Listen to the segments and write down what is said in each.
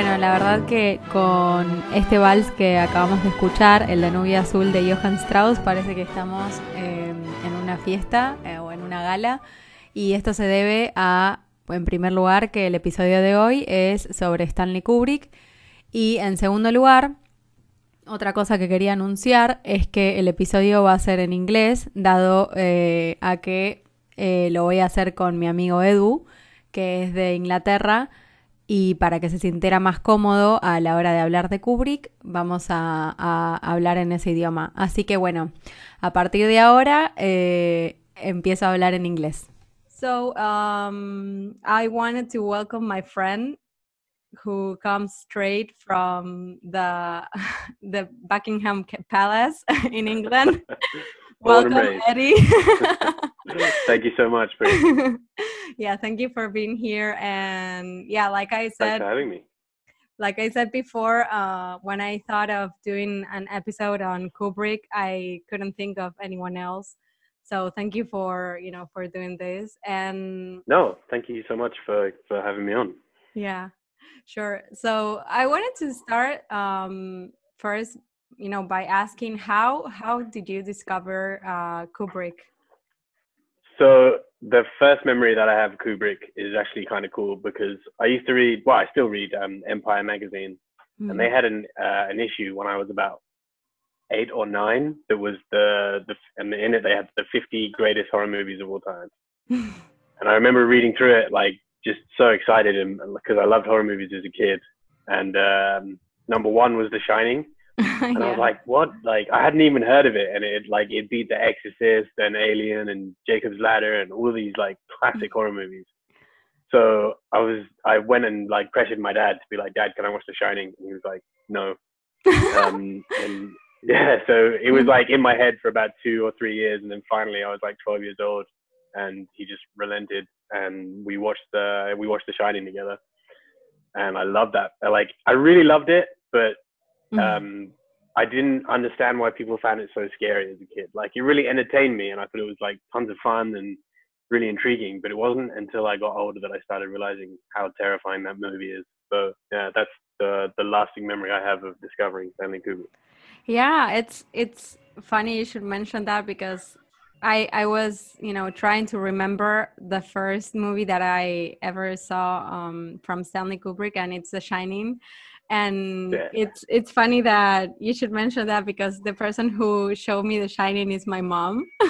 bueno, la verdad que con este vals que acabamos de escuchar, el de Nubia Azul de Johann Strauss, parece que estamos eh, en una fiesta eh, o en una gala. Y esto se debe a, en primer lugar, que el episodio de hoy es sobre Stanley Kubrick. Y en segundo lugar, otra cosa que quería anunciar es que el episodio va a ser en inglés, dado eh, a que lo voy a hacer con mi amigo Edu, que es de Inglaterra y para que se sintiera más cómodo a la hora de hablar de Kubrick, vamos a, a hablar en ese idioma. Así que bueno, a partir de ahora eh, empiezo a hablar en inglés. So um, I wanted to welcome my friend who comes straight from the the Buckingham Palace in England. Welcome, Eddie. thank you so much. yeah, thank you for being here. And yeah, like I said, Thanks for having me. Like I said before, uh, when I thought of doing an episode on Kubrick, I couldn't think of anyone else. So thank you for you know for doing this. And no, thank you so much for for having me on. Yeah, sure. So I wanted to start um, first you know by asking how how did you discover uh, Kubrick? So the first memory that I have of Kubrick is actually kind of cool because I used to read well I still read um, Empire magazine mm-hmm. and they had an uh, an issue when I was about eight or nine that was the the and in it they had the 50 greatest horror movies of all time and I remember reading through it like just so excited and because I loved horror movies as a kid and um, number one was The Shining and yeah. I was like, what? Like, I hadn't even heard of it, and it like it beat The Exorcist and Alien and Jacob's Ladder and all these like classic horror movies. So I was, I went and like pressured my dad to be like, Dad, can I watch The Shining? And he was like, No. um, and yeah, so it was like in my head for about two or three years, and then finally I was like 12 years old, and he just relented, and we watched the we watched The Shining together, and I loved that. Like, I really loved it, but Mm-hmm. Um, I didn't understand why people found it so scary as a kid. Like it really entertained me, and I thought it was like tons of fun and really intriguing. But it wasn't until I got older that I started realizing how terrifying that movie is. So yeah, that's the the lasting memory I have of discovering Stanley Kubrick. Yeah, it's it's funny you should mention that because I I was you know trying to remember the first movie that I ever saw um, from Stanley Kubrick, and it's The Shining and yeah. it's it's funny that you should mention that because the person who showed me the shining is my mom.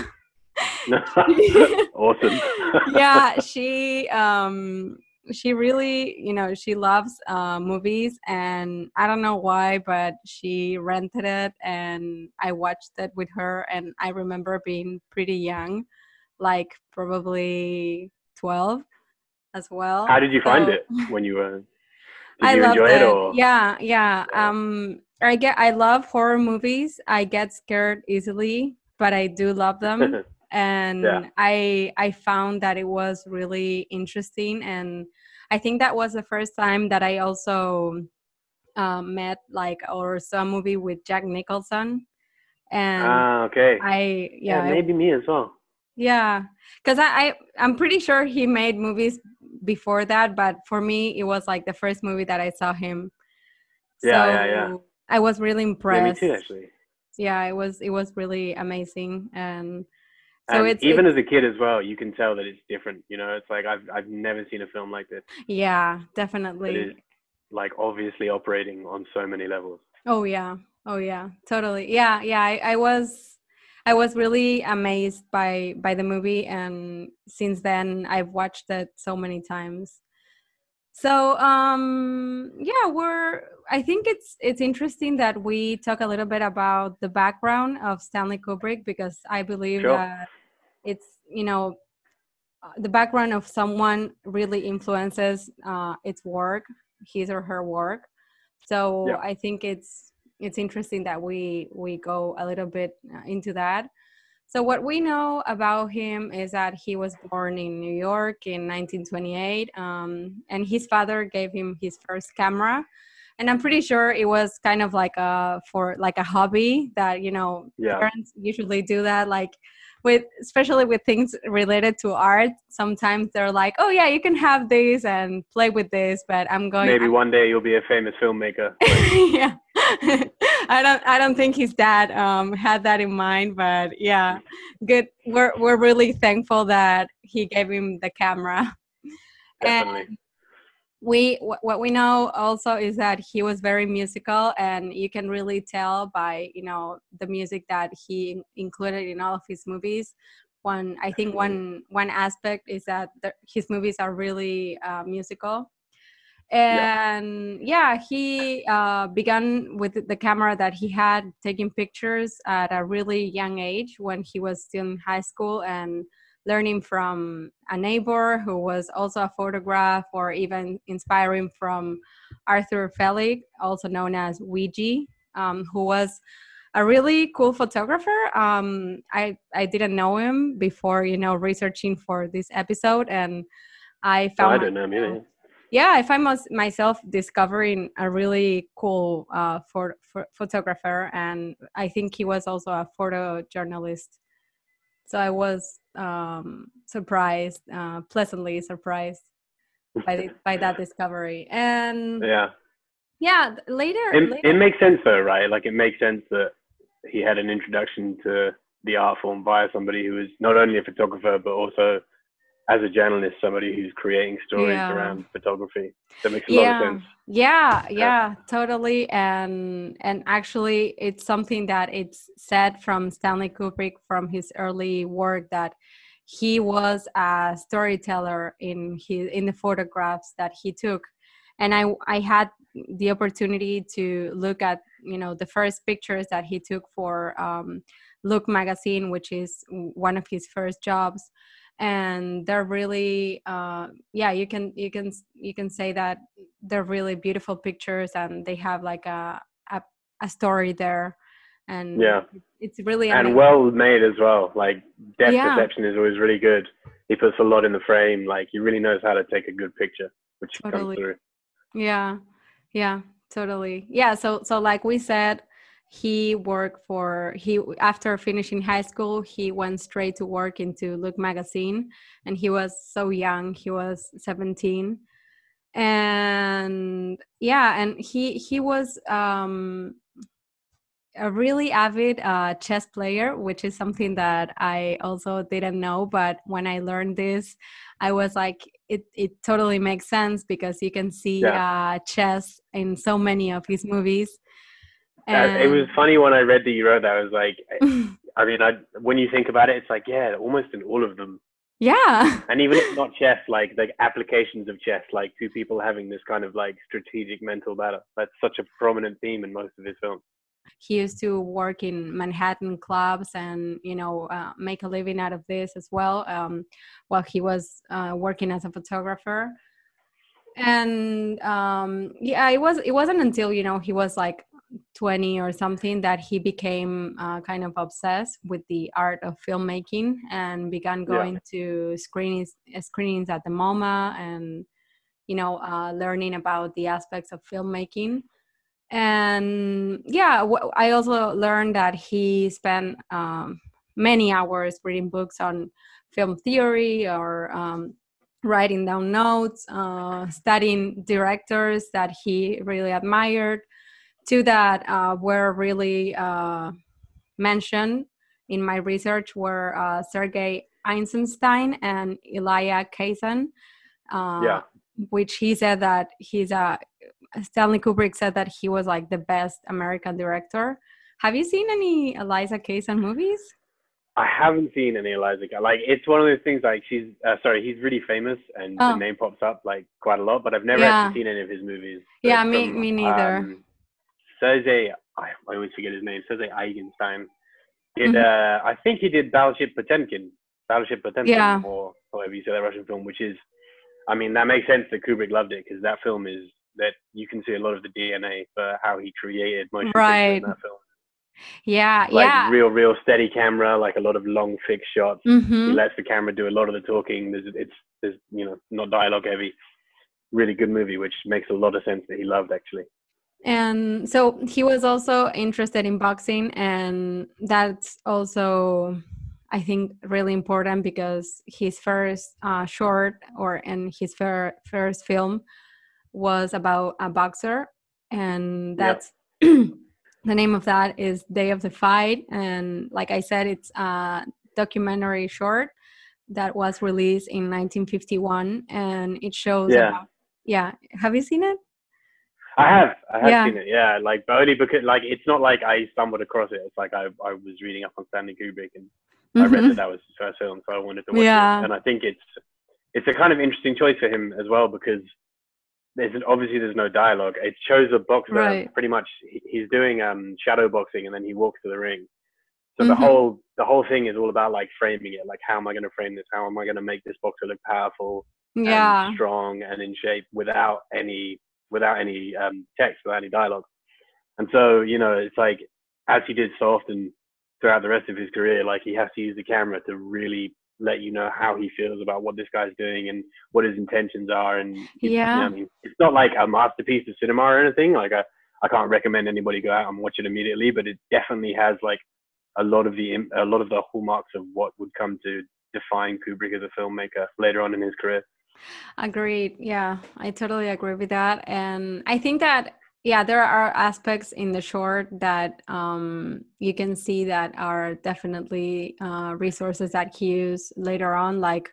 Awesome. Yeah she um she really you know she loves uh, movies and i don't know why but she rented it and i watched it with her and i remember being pretty young like probably 12 as well. How did you so, find it when you were I love it. or? Yeah, yeah. Um, I get. I love horror movies. I get scared easily, but I do love them. and yeah. I I found that it was really interesting, and I think that was the first time that I also um, met like or saw a movie with Jack Nicholson. And ah, okay. I yeah, yeah maybe me as well. Yeah, because I, I I'm pretty sure he made movies before that, but for me, it was like the first movie that I saw him. Yeah, so yeah, yeah. I was really impressed. Yeah, me too, actually. Yeah, it was it was really amazing, and so and it's even it's, as a kid as well. You can tell that it's different. You know, it's like I've I've never seen a film like this. Yeah, definitely. like obviously operating on so many levels. Oh yeah, oh yeah, totally. Yeah, yeah. I, I was I was really amazed by by the movie, and since then I've watched it so many times. So um, yeah, we're. I think it's it's interesting that we talk a little bit about the background of Stanley Kubrick because I believe sure. that it's you know uh, the background of someone really influences uh, its work, his or her work. So yeah. I think it's it's interesting that we we go a little bit uh, into that. So what we know about him is that he was born in New York in 1928, um, and his father gave him his first camera, and I'm pretty sure it was kind of like a for like a hobby that you know yeah. parents usually do that. Like with especially with things related to art sometimes they're like oh yeah you can have this and play with this but i'm going maybe I'm, one day you'll be a famous filmmaker. Yeah. I don't i don't think his dad um had that in mind but yeah good we're we're really thankful that he gave him the camera. Definitely. and we what we know also is that he was very musical and you can really tell by you know the music that he included in all of his movies. One i think one one aspect is that the, his movies are really uh, musical. And yeah, yeah he uh, began with the camera that he had taking pictures at a really young age when he was still in high school and learning from a neighbor who was also a photograph or even inspiring from Arthur Fellig, also known as Weegee, um, who was a really cool photographer. Um, I, I didn't know him before, you know, researching for this episode. And I found... Oh, I don't know him either. Yeah, I find myself discovering a really cool uh, for, for photographer. And I think he was also a photojournalist so I was um, surprised, uh, pleasantly surprised by the, by that discovery. And yeah, yeah, later it, later it makes sense though, right? Like it makes sense that he had an introduction to the art form via somebody who was not only a photographer but also as a journalist, somebody who's creating stories yeah. around photography. That makes a yeah. lot of sense. Yeah, yeah, yeah, totally. And and actually, it's something that it's said from Stanley Kubrick from his early work that he was a storyteller in his in the photographs that he took. And I I had the opportunity to look at you know the first pictures that he took for um, Look magazine, which is one of his first jobs and they're really uh, yeah you can you can you can say that they're really beautiful pictures and they have like a a, a story there. And yeah. it's really and well made as well like depth Yeah. perception is always really good. He puts a lot in the frame like he really knows how to take a good picture which Totally. comes through. Yeah. Yeah. Totally. Yeah. So so like we said he worked for he after finishing high school he went straight to work into look magazine. And he was so young he was 17 and yeah and he he was um a really avid uh, chess player which is something that i also didn't know. But when i learned this i was like it, it totally makes sense because you can see Yeah. uh, chess in so many of his movies Uh, it was funny when i read that you wrote that i was like i mean I, when you think about it it's like yeah almost in all of them. Yeah. And even if not chess like like applications of chess like two people having this kind of like strategic mental battle that's such a prominent theme in most of his films. He used to work in manhattan clubs and you know uh, make a living out of this as well um, while he was uh, working as a photographer. And um, yeah it was it wasn't until you know he was like 20 or something that he became uh, kind of obsessed with the art of filmmaking and began Yeah. going to screenings screenings at the MoMA and you know uh, learning about the aspects of filmmaking and yeah wh- i also learned that he spent um, many hours reading books on film theory or um, writing down notes uh, studying directors that he really admired two that uh, were really uh, mentioned in my research were uh, sergei eisenstein and elia kazan uh, Yeah. which he said that he's a Stanley Kubrick said that he was like the best American director. Have you seen any Eliza Kazan movies? I haven't seen any Eliza. Like it's one of those things. Like she's uh, sorry, he's really famous, and Oh. the name pops up like quite a lot. But I've never Yeah. actually seen any of his movies. Yeah, me- me neither. Um, Sergei, I, I always forget his name. Sergei Eisenstein. Did Mhm. uh, I think he did Battleship Potemkin, Battleship Potemkin, Yeah. or however you say that Russian film, which is, I mean, that makes sense that Kubrick loved it because that film is that you can see a lot of the DNA for how he created motion picture Right. in that film. Yeah, Like yeah. real, real steady camera, like a lot of long fixed shots he hmm lets the camera do a lot of the talking. There's it's there's you know not dialogue heavy. Really good movie, which makes a lot of sense that he loved actually. And so he was also interested in boxing, and that's also I think really important because his first uh, short or in his fir- first film was about a boxer, and that's yep. the name of that is Day of the Fight. And like I said, it's a documentary short that was released in 1951, and it shows. Yeah. About, yeah. Have you seen it? I have, I have yeah. seen it. Yeah, like but only because like it's not like I stumbled across it. It's like I I was reading up on Stanley Kubrick and mm-hmm. I read mm-hmm. that that was his first film, so I wanted to watch yeah. it. And I think it's it's a kind of interesting choice for him as well because there's an, obviously there's no dialogue. It shows a boxer right. pretty much he's doing um shadow boxing and then he walks to the ring. So mm-hmm. the whole the whole thing is all about like framing it. Like how am I going to frame this? How am I going to make this boxer look powerful, yeah, and strong, and in shape without any without any um, text, without any dialogue. And so, you know, it's like as he did so often throughout the rest of his career, like he has to use the camera to really let you know how he feels about what this guy's doing and what his intentions are. And yeah, you know, I mean, it's not like a masterpiece of cinema or anything. Like I, I can't recommend anybody go out and watch it immediately, but it definitely has like a lot of the a lot of the hallmarks of what would come to define Kubrick as a filmmaker later on in his career. Agreed. Yeah, I totally agree with that. And I think that, yeah, there are aspects in the short that um, you can see that are definitely uh, resources that he used later on, like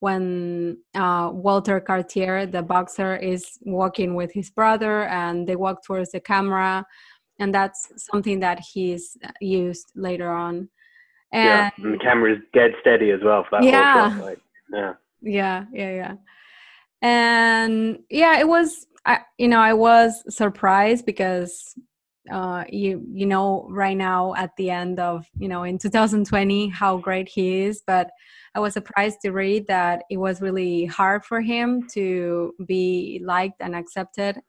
when uh, Walter Cartier, the boxer, is walking with his brother and they walk towards the camera. And that's something that he's used later on. And, yeah, and the camera is dead steady as well for that yeah. whole shot. Like, yeah yeah yeah yeah and yeah it was I, you know i was surprised because uh you you know right now at the end of you know in 2020 how great he is but i was surprised to read that it was really hard for him to be liked and accepted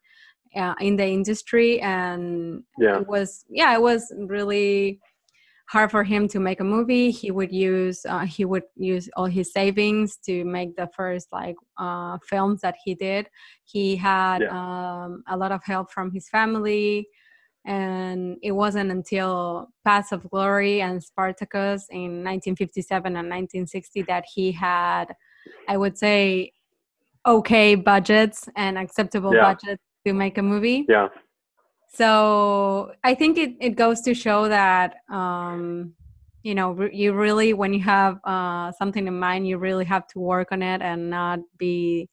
uh, in the industry and yeah. it was yeah it was really hard for him to make a movie he would use uh, he would use all his savings to make the first like uh, films that he did he had yeah. um, a lot of help from his family and it wasn't until paths of glory and spartacus in 1957 and 1960 that he had i would say okay budgets and acceptable yeah. budgets to make a movie yeah so i think it, it goes to show that um, you know you really when you have uh, something in mind you really have to work on it and not be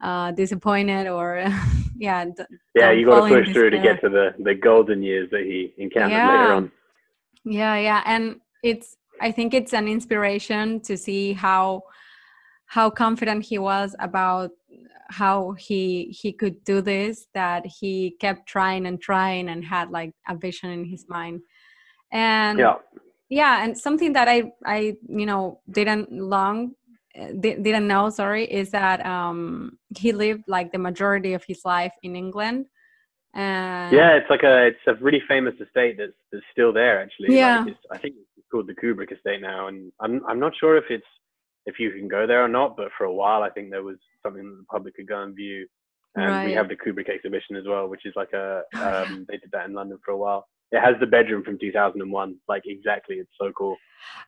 uh, disappointed or yeah d- yeah you got to push through to get to the the golden years that he encountered yeah. later on yeah yeah and it's i think it's an inspiration to see how how confident he was about how he he could do this that he kept trying and trying and had like a vision in his mind. And yeah. yeah and something that i i you know didn't long eh, didn't know sorry is that um he lived like the majority of his life in england. And yeah it's like a it's a really famous estate that's that's still there actually. Yeah. like i think it's called the kubrick estate now and i'm i'm not sure if it's if you can go there or not but for a while i think there was something that the public could go and view. And right. we have the Kubrick exhibition as well, which is like a um, they did that in London for a while. It has the bedroom from 2001, like exactly. It's so cool.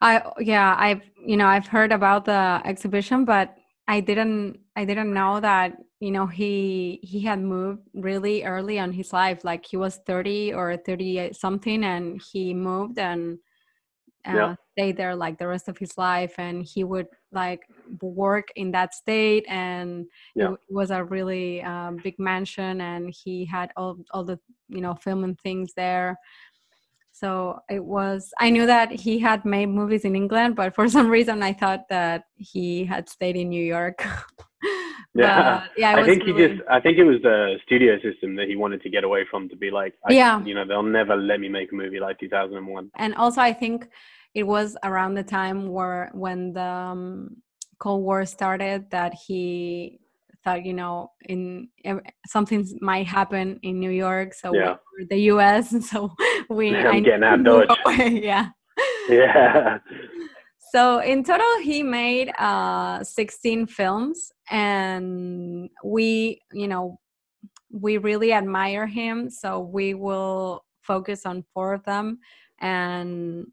I yeah, I've you know I've heard about the exhibition, but I didn't I didn't know that you know he he had moved really early on his life, like he was 30 or 30 something, and he moved and uh, yeah. stay there like the rest of his life and he would like work in that state and yeah. it was a really um, big mansion and he had all, all the you know filming things there so it was i knew that he had made movies in england but for some reason i thought that he had stayed in new york yeah. Yeah i think really... he just i think it was the studio system that he wanted to get away from to be like yeah. you know they'll never let me make a movie like 2001 and also i think it was around the time where when the um, cold war started that he thought you know in something might happen in new york so yeah. the us so we i'm getting out dodge yeah. Yeah so in total he made uh 16 films and we you know we really admire him so we will focus on four of them and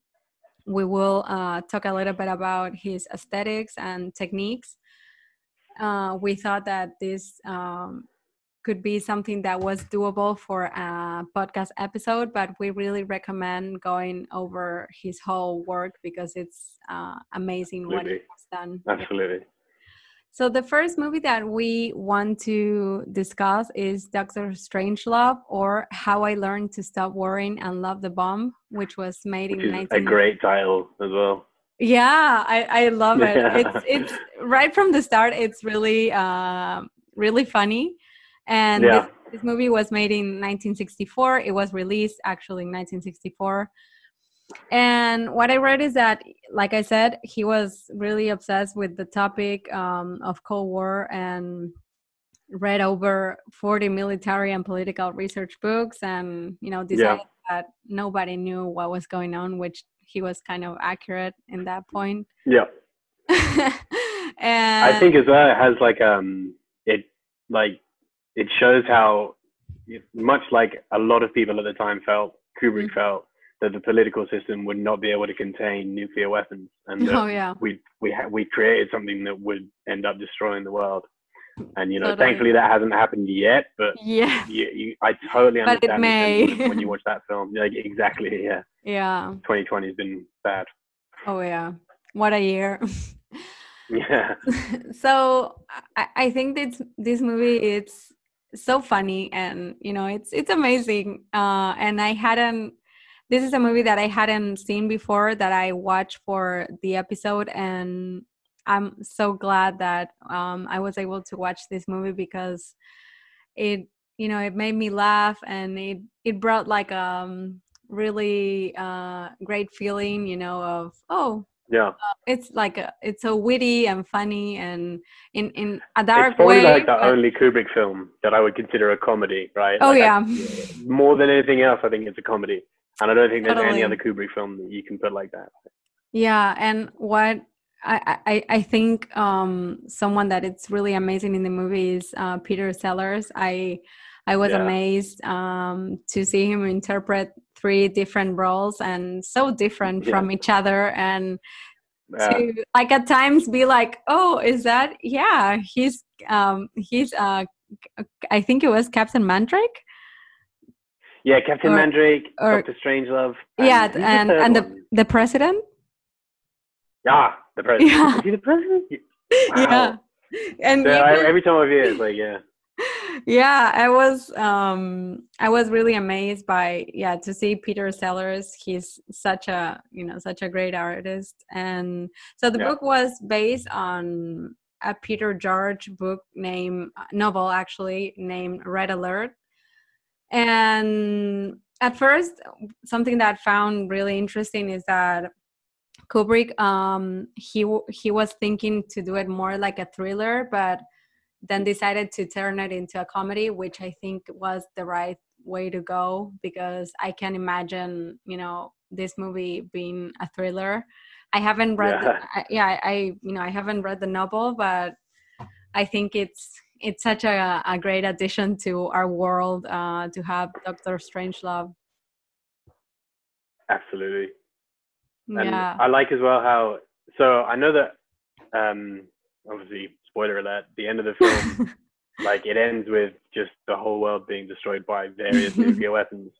we will uh, talk a little bit about his aesthetics and techniques. Uh, we thought that this um, could be something that was doable for a podcast episode, but we really recommend going over his whole work because it's uh, amazing Absolutely. what he's done. Absolutely. So the first movie that we want to discuss is Doctor Strangelove or How I Learned to Stop Worrying and Love the Bomb, which was made Which in is 19 a great title as well. Yeah, I, I love it. Yeah. It's it's right from the start. It's really uh, really funny, and Yeah. this, this movie was made in 1964. It was released actually in 1964. And what I read is that, like I said, he was really obsessed with the topic um, of Cold War and read over 40 military and political research books, and you know decided that nobody knew what was going on, which he was kind of accurate in that point. Yeah. and I think as well it has like um it like it shows how much like a lot of people at the time felt Kubrick Mhm. felt that the political system would not be able to contain nuclear weapons and that oh yeah, we we ha- we created something that would end up destroying the world and you know Totally. thankfully that hasn't happened yet but yeah, you, you I totally But it understand may. when you watch that film like exactly yeah yeah. 2020 has been bad Oh yeah, what a year. yeah so I, I think this this movie it's so funny and you know it's it's amazing uh and i hadn't this is a movie that i hadn't seen before that i watched for the episode and i'm so glad that um i was able to watch this movie because it you know it made me laugh and it it brought like um really uh great feeling you know of oh yeah it's like a, it's so witty and funny and in in a dark it's probably way. like the but- only Kubrick film that I would consider a comedy, right? oh Like, yeah, I- more than anything else, I think it's a comedy, and I don't think there's Totally. any other Kubrick film that you can put like that. yeah. And what I I I think um someone that it's really amazing in the movie is uh, Peter Sellers. I I was Yeah. amazed um to see him interpret three different roles and so different Yeah. from each other and Yeah. to like at times be like oh is that yeah he's um he's uh i think it was captain mandrake yeah, Captain or- Mandrake, or- Doctor Strangelove. yeah who's the and and the one? the president yeah, the president. Yeah. Is he the president? yeah and So I, every time I hear it, it's like, yeah, yeah i was um i was really amazed by yeah to see peter sellers he's such a you know such a great artist and so the Yeah. book was based on a peter george book named novel actually named red alert and at first something that I found really interesting is that kubrick um he he was thinking to do it more like a thriller but then decided to turn it into a comedy which i think was the right way to go because i can imagine you know this movie being a thriller i haven't read Yeah. the, I, yeah I you know i haven't read the novel but i think it's it's such a, a great addition to our world uh, to have Doctor Strangelove. absolutely. And Yeah, I like as well how. So I know that, um, obviously, spoiler alert. The end of the film like it ends with just the whole world being destroyed by various nuclear weapons.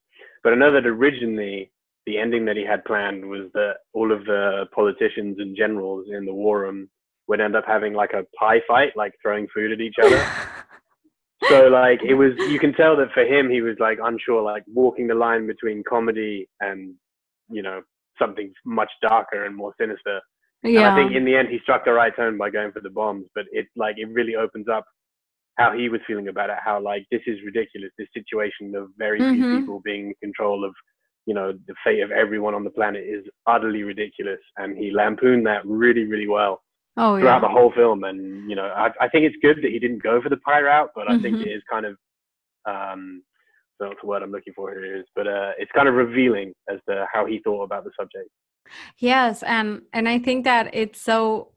But I know that originally the ending that he had planned was that all of the politicians and generals in the war room would end up having like a pie fight, like throwing food at each other. so like it was you can tell that for him he was like unsure, like walking the line between comedy and you know something much darker and more sinister. And I think in the end he struck the right tone by going for the bombs, but it like it really opens up how he was feeling about it, how like this is ridiculous, this situation of very few Mhm. people being in control of, you know, the fate of everyone on the planet is utterly ridiculous. And he lampooned that really, really well oh throughout yeah, the whole film. And, you know, I, I think it's good that he didn't go for the pie route, but I think Mhm. it is kind of um that's the word I'm looking for here is, but uh, it's kind of revealing as to how he thought about the subject. Yes, and and I think that it's so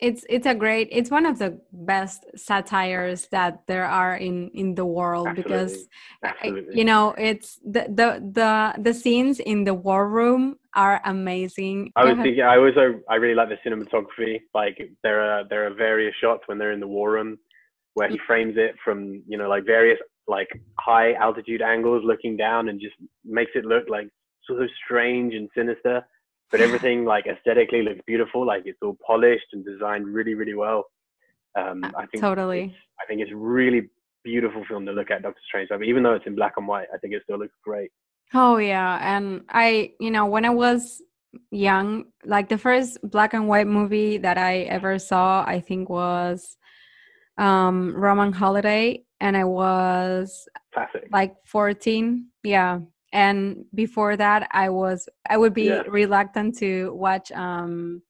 it's it's a great it's one of the best satires that there are in in the world because Absolutely. Eh, eh, you know it's the the the the scenes in the war room are amazing. I was thinking, I also, I really like the cinematography. Like there are, there are various shots when they're in the war room where he mm. frames it from, you know, like various like high altitude angles looking down and just makes it look like sort of strange and sinister. But everything like aesthetically looks beautiful. Like it's all polished and designed really, really well. Um, Uh, I think totally. I think it's really beautiful film to look at Doctor Strange. But even though it's in black and white, I think it still looks great. Oh yeah, and I, you know, when I was young, like the first black and white movie that I ever saw, I think was um Roman Holiday and I was Classic. like 14. Yeah. And before that, I was I would be Yeah. reluctant to watch um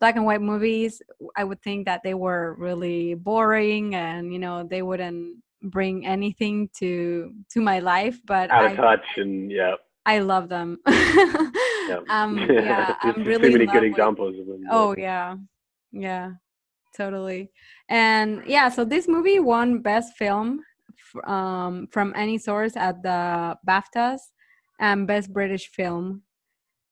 black and white movies. I would think that they were really boring and you know, they wouldn't bring anything to to my life, but Out I of touch and yeah. I love them. yeah. um, yeah, I'm too really in many good with- examples of them. Oh yeah, yeah, totally. And yeah, so this movie won Best Film um, from any source at the BAFTAs and Best British Film,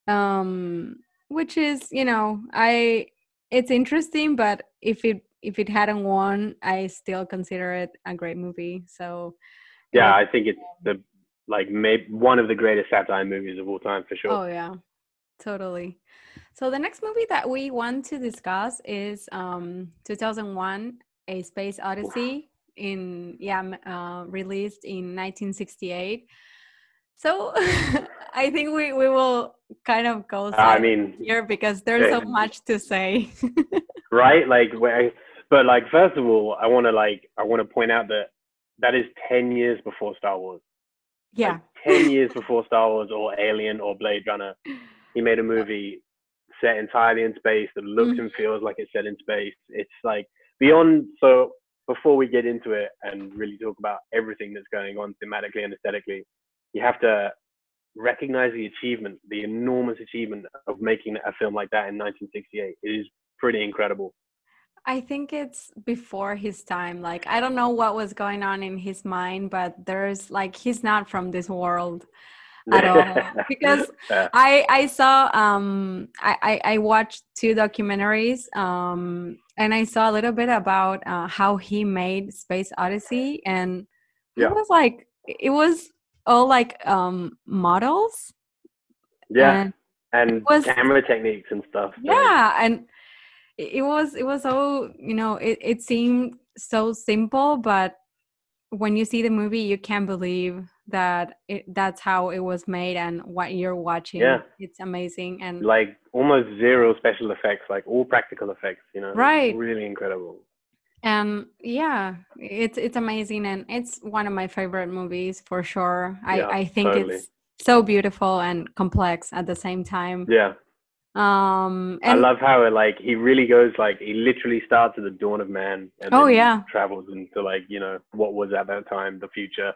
um, which is you know I it's interesting, but if it if it hadn't won, I still consider it a great movie. So yeah, I think it's the like maybe one of the greatest satire movies of all time for sure. Oh yeah, totally. So the next movie that we want to discuss is um 2001: A Space Odyssey in yeah uh, released in 1968. So I think we we will kind of go I mean, here because there's so eh, much to say. right? Like, but like, first of all, I want to like, I want to point out that that is ten years before Star Wars. yeah, Ten years before Star Wars or Alien or Blade Runner, he made a movie set entirely in space that looks and feels like it's set in space. It's like beyond. So before we get into it and really talk about everything that's going on thematically and aesthetically, you have to recognize the achievement, the enormous achievement of making a film like that in 1968. It is pretty incredible. I think it's before his time. Like I don't know what was going on in his mind, but there's like he's not from this world. At all, because I I saw um I I, I watched two documentaries um and I saw a little bit about uh, how he made Space Odyssey and Yeah. it was like it was all like um models yeah, and and was- camera techniques and stuff. yeah and it it was it was so you know it, it seemed so simple but when you see the movie you can't believe that it, that's how it was made and what you're watching Yeah. it's amazing and like almost zero special effects, like all practical effects. You know, Right. Really incredible. Um yeah it's it's amazing and it's one of my favorite movies for sure Yeah, i i think totally. it's so beautiful and complex at the same time Yeah, um I love how it like he really goes like he literally starts at the dawn of man and Oh, yeah. travels into like you know what was at that time the future.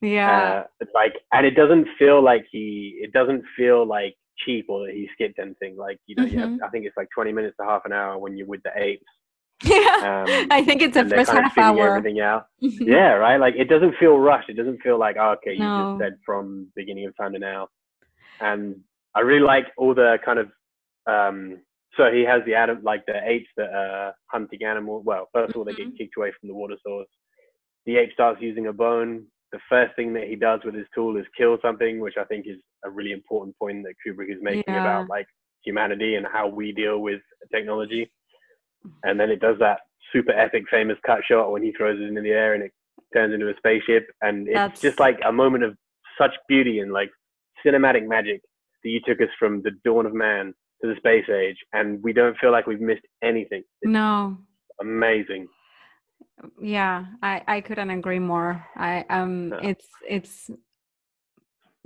yeah Uh, it's like, and it doesn't feel like he, it doesn't feel like cheap or that he skipped anything. Like, you know, you have, Mhm. I think it's like 20 minutes to half an hour when you're with the apes. Yeah Um, i think it's a first kind of half hour everything out. yeah, right. Like, it doesn't feel rushed. It doesn't feel like, oh, okay, you No. just said from beginning of time to now. And I really like all the kind of, um, so he has the adam, like the apes that are hunting animals. Well, first of all, they Mhm. get kicked away from the water source. The ape starts using a bone. The first thing that he does with his tool is kill something, which I think is a really important point that Kubrick is making Yeah. about like humanity and how we deal with technology. And then it does that super epic, famous cut shot when he throws it into the air and it turns into a spaceship. And it's That's- just like a moment of such beauty and like cinematic magic that you took us from the dawn of man to the space age, and we don't feel like we've missed anything. It's no amazing. yeah i i couldn't agree more i um No. it's it's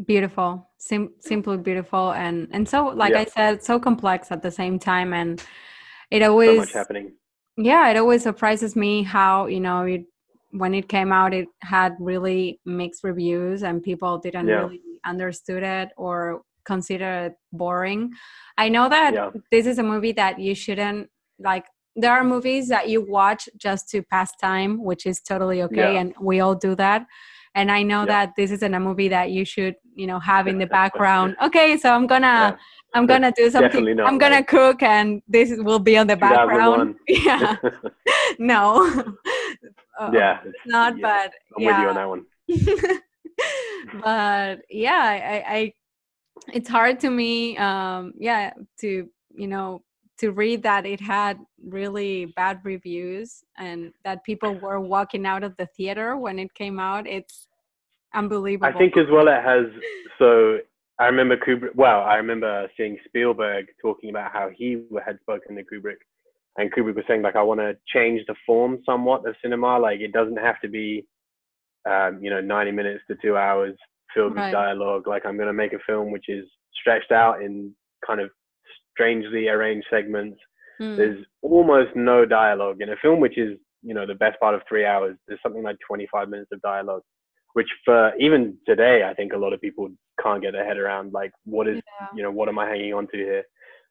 beautiful sim- simply beautiful and and so like Yeah. i said so complex at the same time and it always So much happening. yeah it always surprises me how you know it when it came out it had really mixed reviews and people didn't Yeah. really understood it or consider it boring i know that Yeah. this is a movie that you shouldn't like there are movies that you watch just to pass time which is totally okay Yeah. and we all do that and i know Yeah. that this isn't a movie that you should you know have in the background okay so i'm gonna Yeah. I'm gonna do something. Not, I'm gonna right? cook, and this will be on the background. Yeah, no. Uh, yeah, it's not. Yeah. But I'm yeah. with you on that one. but yeah, I, I, it's hard to me. Um, yeah, to you know, to read that it had really bad reviews and that people were walking out of the theater when it came out. It's unbelievable. I think as well it has. So I remember Kubrick. Well, I remember seeing Spielberg talking about how he had spoken to Kubrick, and Kubrick was saying like, I want to change the form somewhat of cinema. Like it doesn't have to be, um, you know, 90 minutes to two hours filled Right. with dialogue. Like I'm going to make a film which is stretched out in kind of strangely arranged segments. Mm. There's almost no dialogue in a film which is, you know, the best part of three hours. There's something like 25 minutes of dialogue, which for even today, I think a lot of people can't get their head around. Like, what is, Yeah. you know, what am I hanging on to here?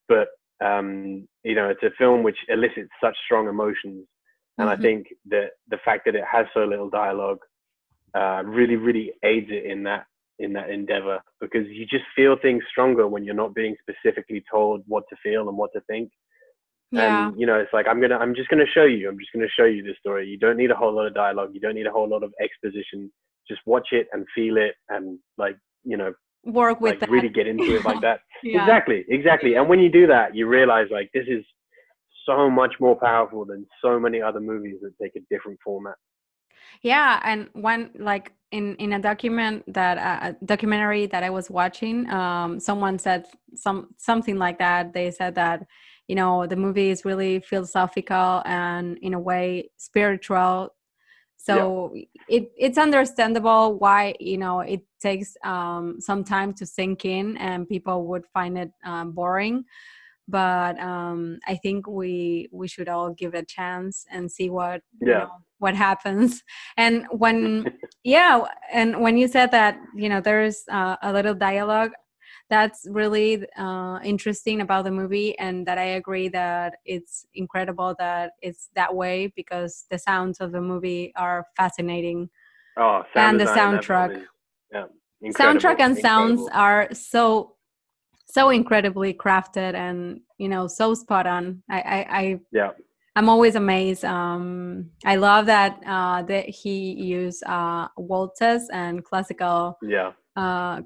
But, um, you know, it's a film which elicits such strong emotions. And I Mhm. think that the fact that it has so little dialogue uh, really, really aids it in that in that endeavor because you just feel things stronger when you're not being specifically told what to feel and what to think. yeah. And you know, it's like I'm gonna, I'm just gonna show you. I'm just gonna show you this story. You don't need a whole lot of dialogue. You don't need a whole lot of exposition. Just watch it and feel it, and like you know, Work with like that. really get into it like that. yeah. Exactly, exactly. And when you do that, you realize like this is so much more powerful than so many other movies that take a different format. Yeah, and one like in in a document that uh, a documentary that I was watching, um, someone said some something like that. They said that you know the movie is really philosophical and in a way spiritual. So it it's understandable why you know it takes um, some time to sink in and people would find it um, boring. But um, I think we we should all give it a chance and see what you Yeah. know, what happens. And when yeah, and when you said that you know there's uh, a little dialogue, that's really uh, interesting about the movie, and that I agree that it's incredible that it's that way because the sounds of the movie are fascinating. Oh, sound And the design in that film soundtrack. yeah, incredible, Soundtrack and sounds are so so incredibly crafted and you know so spot on. I I, I Yeah, I'm always amazed. Um, I love that uh, that he used uh, waltzes and classical yeah. uh,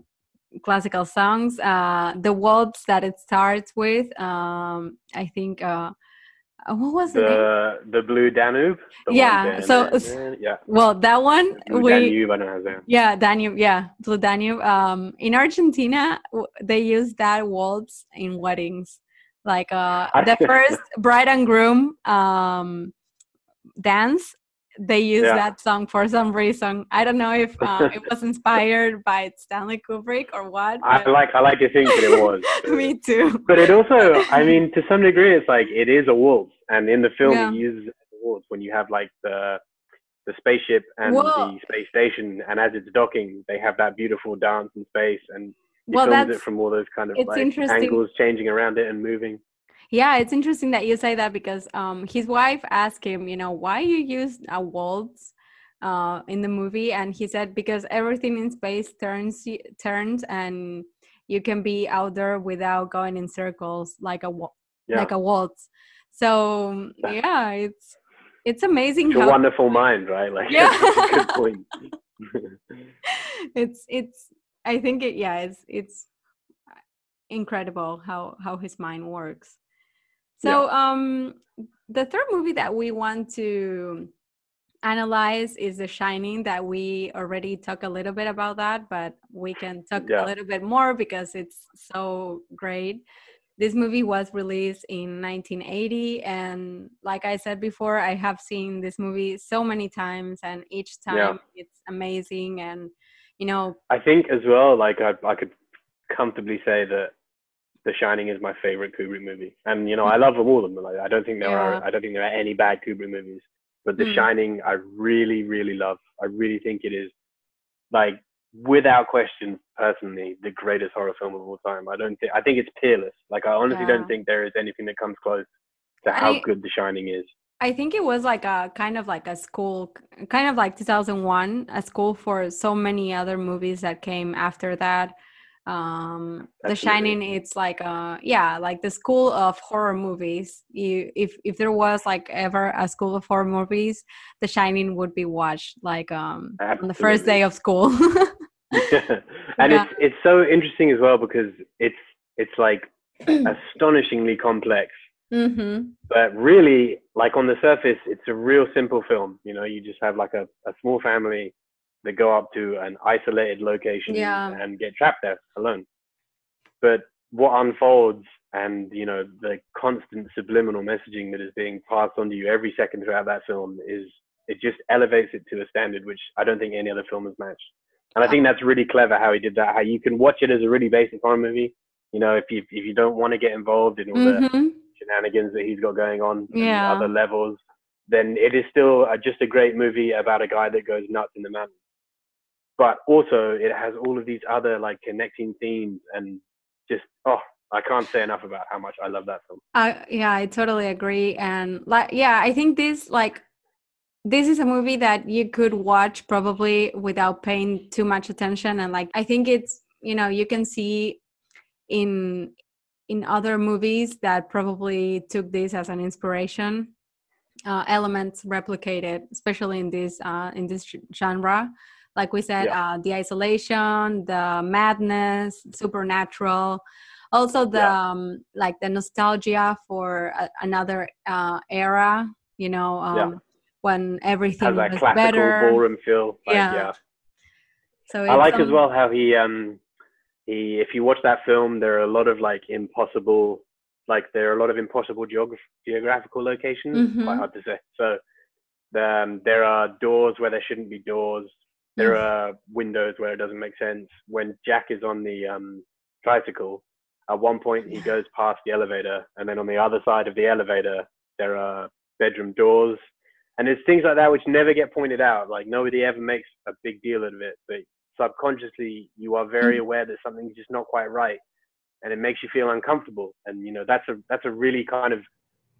classical songs. Uh, the waltz that it starts with, um, I think. Uh, uh, what was the name? The the blue Danube. The Yeah, so- yeah. Well, that one Blue we Danube. I don't know how to say it. yeah Danube yeah Blue Danube. Um, in Argentina, they use that waltz in weddings. Like uh, the first bride and groom um, dance, they use Yeah. that song for some reason. I don't know if uh, it was inspired by Stanley Kubrick or what. I like I like to think that it was. Me too. But it also, I mean, to some degree, it's like it is a waltz, and in the film, Yeah. it uses it as a waltz when you have like the the spaceship and Whoa. the space station, and as it's docking, they have that beautiful dance in space, and he Well, films it from all those kind of like interesting. angles changing around it and moving. Yeah, it's interesting that you say that because um, his wife asked him, you know, why you used a waltz uh, in the movie, and he said because everything in space turns turns, and you can be out there without going in circles like a Yeah, like a waltz. So yeah, it's it's amazing it's a wonderful mind, right? Like, Yeah. good point. it's it's I think it yeah it's it's incredible how how his mind works. So um the third movie that we want to analyze is The Shining that we already talked a little bit about that but we can talk Yeah. a little bit more because it's so great. This movie was released in 1980 and like I said before I have seen this movie so many times and each time Yeah. it's amazing and you know I think as well, like I, I could comfortably say that The Shining is my favorite Kubrick movie, and you know I love them all of them. Like I don't think there Yeah. are I don't think there are any bad Kubrick movies, but The Mm. Shining I really really love. I really think it is like without question, personally, the greatest horror film of all time. I don't think I think it's peerless. Like I honestly Yeah. don't think there is anything that comes close to And how I- good The Shining is. I think it was like a kind of like a school, kind of like 2001, a school for so many other movies that came after that. Um the shining it's like uh yeah like the school of horror movies you if if there was like ever a school of horror movies the shining would be watched like um Absolutely. on the first day of school and yeah. it's it's so interesting as well because it's it's like astonishingly complex mm-hmm. but really like on the surface it's a real simple film you know you just have like a, a small family they go up to an isolated location yeah. and get trapped there alone. But what unfolds and you know the constant subliminal messaging that is being passed on to you every second throughout that film is it just elevates it to a standard which I don't think any other film has matched. And I think that's really clever how he did that. How you can watch it as a really basic horror movie. You know, if you if you don't want to get involved in all mm-hmm. the shenanigans that he's got going on, yeah. other levels, then it is still a, just a great movie about a guy that goes nuts in the mountains but also it has all of these other like connecting themes and just oh I can't say enough about how much I love that film. Uh, yeah, I totally agree. And like, yeah, I think this like this is a movie that you could watch probably without paying too much attention. And like, I think it's you know you can see in in other movies that probably took this as an inspiration uh, elements replicated, especially in this uh, in this genre like we said yeah. uh, the isolation the madness supernatural also the yeah. um, like the nostalgia for a, another uh, era you know um, yeah. when everything Has was classical better ballroom feel like, yeah. so i like um, as well how he um he if you watch that film there are a lot of like impossible like there are a lot of impossible geograph- geographical locations mm-hmm. quite hard to say so um, there are doors where there shouldn't be doors there are windows where it doesn't make sense. When Jack is on the um, tricycle, at one point he goes past the elevator, and then on the other side of the elevator there are bedroom doors, and there's things like that which never get pointed out. Like nobody ever makes a big deal out of it, but subconsciously you are very mm. aware that something's just not quite right, and it makes you feel uncomfortable. And you know that's a that's a really kind of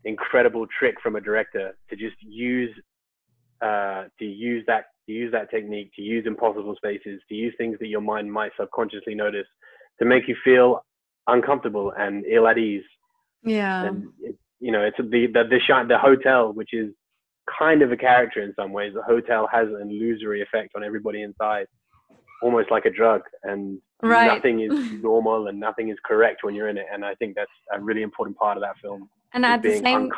incredible trick from a director to just use uh, to use that to use that technique, to use impossible spaces, to use things that your mind might subconsciously notice to make you feel uncomfortable and ill at ease. Yeah. And it, you know, it's the the the, sh- the hotel, which is kind of a character in some ways. The hotel has an illusory effect on everybody inside, almost like a drug, and right. nothing is normal and nothing is correct when you're in it. And I think that's a really important part of that film and at the same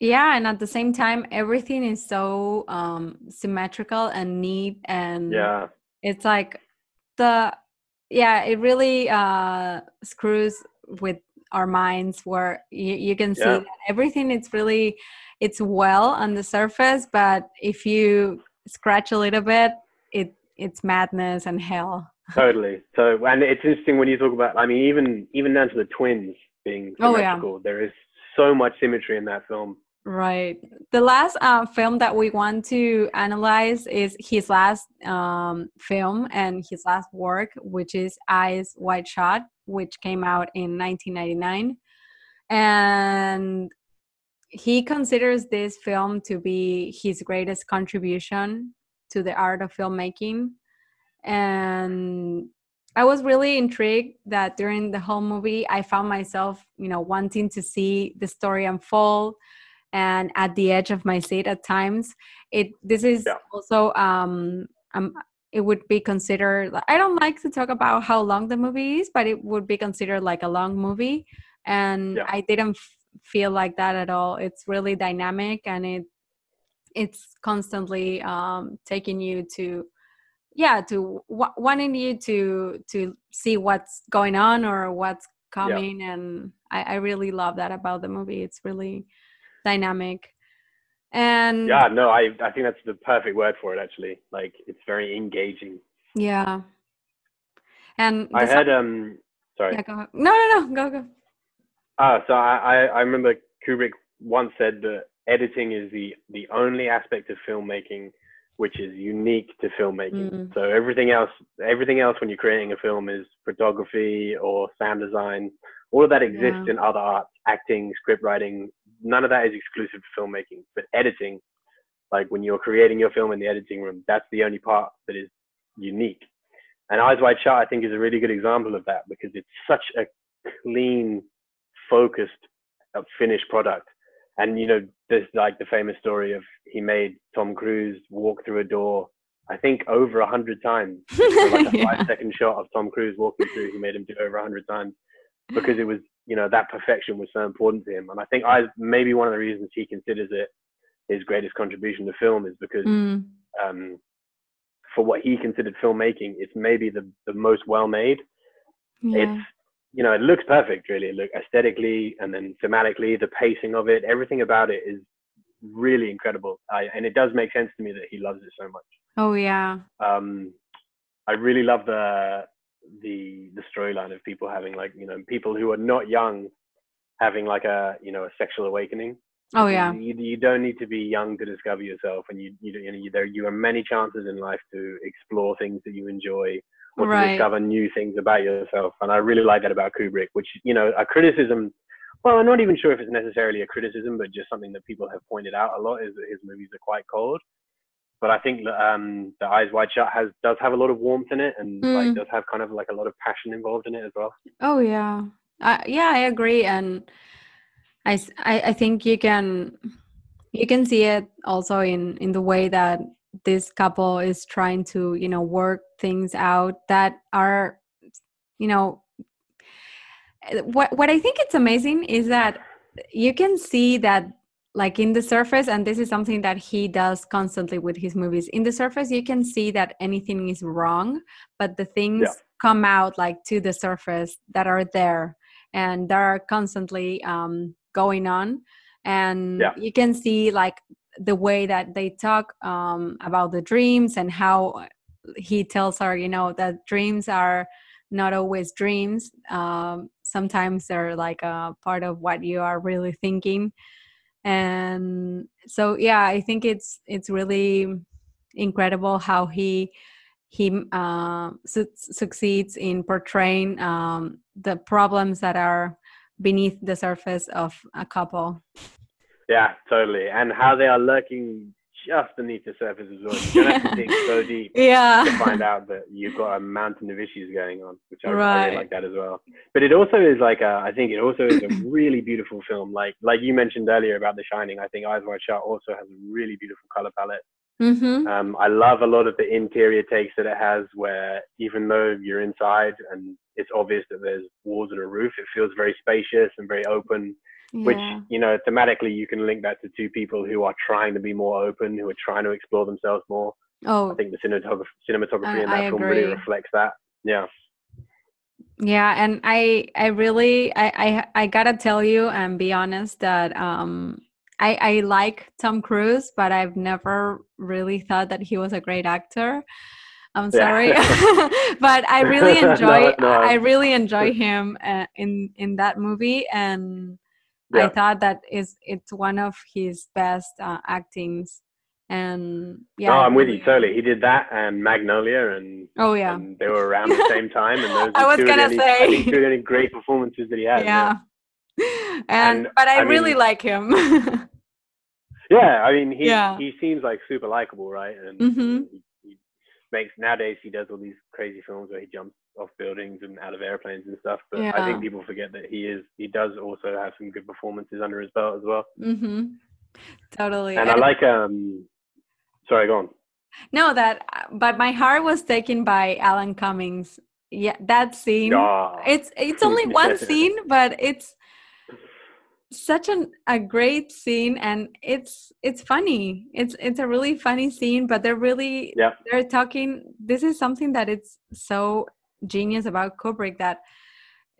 yeah and at the same time everything is so um symmetrical and neat and yeah it's like the yeah it really uh screws with our minds where you, you can see yeah. everything it's really it's well on the surface but if you scratch a little bit it it's madness and hell totally so and it's interesting when you talk about i mean even even down to the twins being symmetrical oh, yeah. there is so much symmetry in that film. Right. The last uh, film that we want to analyze is his last um, film and his last work, which is Eyes Wide Shut, which came out in 1999. And he considers this film to be his greatest contribution to the art of filmmaking. And I was really intrigued that during the whole movie, I found myself, you know, wanting to see the story unfold and at the edge of my seat at times. It this is yeah. also um, um it would be considered I don't like to talk about how long the movie is, but it would be considered like a long movie and yeah. I didn't f- feel like that at all. It's really dynamic and it it's constantly um, taking you to yeah to w- wanting you to to see what's going on or what's coming yeah. and I, I really love that about the movie it's really dynamic and yeah no i i think that's the perfect word for it actually like it's very engaging yeah and i had um sorry yeah, go no no no go go ah so I, I remember kubrick once said that editing is the the only aspect of filmmaking which is unique to filmmaking. Mm. So everything else, everything else when you're creating a film is photography or sound design. All of that exists yeah. in other arts, acting, script writing. None of that is exclusive to filmmaking. But editing, like when you're creating your film in the editing room, that's the only part that is unique. and Eyes Wide Shut, I think, is a really good example of that because it's such a clean, focused, uh, finished product. And you know, there's like the famous story of he made Tom Cruise walk through a door. I think over a hundred times. like a yeah. five second shot of Tom Cruise walking through, he made him do over a hundred times because it was, you know, that perfection was so important to him. And I think I maybe one of the reasons he considers it his greatest contribution to film is because mm. um, for what he considered filmmaking, it's maybe the, the most well made. Yeah. It's you know, it looks perfect really. Look aesthetically and then thematically, the pacing of it, everything about it is really incredible. I, and it does make sense to me that he loves it so much. Oh yeah. Um, I really love the the the storyline of people having like you know people who are not young having like a you know a sexual awakening Oh yeah. You, you don't need to be young to discover yourself, and you you, you know you, there you have many chances in life to explore things that you enjoy or right. to discover new things about yourself. And I really like that about Kubrick, which you know a criticism. Well, I'm not even sure if it's necessarily a criticism, but just something that people have pointed out a lot is that his movies are quite cold. But I think um, the Eyes Wide Shut has does have a lot of warmth in it, and mm. like does have kind of like a lot of passion involved in it as well. Oh yeah, uh, yeah, I agree, and I, I, I think you can you can see it also in in the way that this couple is trying to you know work things out that are you know what what I think it's amazing is that you can see that like in the surface and this is something that he does constantly with his movies in the surface you can see that anything is wrong but the things yeah. come out like to the surface that are there and that are constantly um, going on and yeah. you can see like the way that they talk um, about the dreams and how he tells her you know that dreams are not always dreams um, sometimes they're like a part of what you are really thinking and so yeah i think it's it's really incredible how he he uh, su- succeeds in portraying um, the problems that are beneath the surface of a couple. Yeah, totally. And how they are lurking just beneath the surface as well. You don't have to dig so deep yeah. to find out that you've got a mountain of issues going on, which I, right. I really like that as well. But it also is like a, I think it also is a really beautiful film. Like like you mentioned earlier about The Shining, I think Eyes Wide Shut also has a really beautiful color palette. Mm-hmm. Um, I love a lot of the interior takes that it has, where even though you're inside and it's obvious that there's walls and a roof, it feels very spacious and very open. Yeah. Which you know, thematically, you can link that to two people who are trying to be more open, who are trying to explore themselves more. Oh, I think the cinematography, cinematography in that I film agree. really reflects that. Yeah. Yeah, and I, I really, I, I, I gotta tell you and be honest that um, I, I like Tom Cruise, but I've never really thought that he was a great actor. I'm sorry, yeah. but I really enjoy no, no. I really enjoy him uh, in in that movie, and yeah. I thought that is it's one of his best uh, actings. And yeah, no, I'm with you totally. He did that and Magnolia, and oh yeah, and they were around the same time. And those I was gonna any, say two any great performances that he had. Yeah, yeah. and, and, but I, I really mean, like him. yeah, I mean, he yeah. he seems like super likable, right? And mm-hmm. he, makes nowadays he does all these crazy films where he jumps off buildings and out of airplanes and stuff. But yeah. I think people forget that he is he does also have some good performances under his belt as well. Mm-hmm. Totally. And I like um. Sorry, go on. No, that but my heart was taken by Alan Cummings. Yeah, that scene. Oh. It's it's only one scene, but it's such an a great scene and it's it's funny it's it's a really funny scene but they're really yeah. they're talking this is something that it's so genius about kubrick that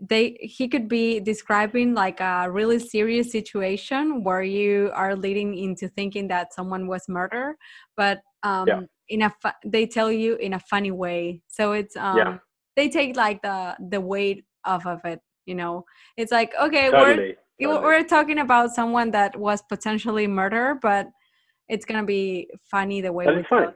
they he could be describing like a really serious situation where you are leading into thinking that someone was murdered but um yeah. in a fu- they tell you in a funny way so it's um yeah. they take like the the weight off of it you know it's like okay totally. we're we're talking about someone that was potentially murdered, but it's gonna be funny the way but we it's fun.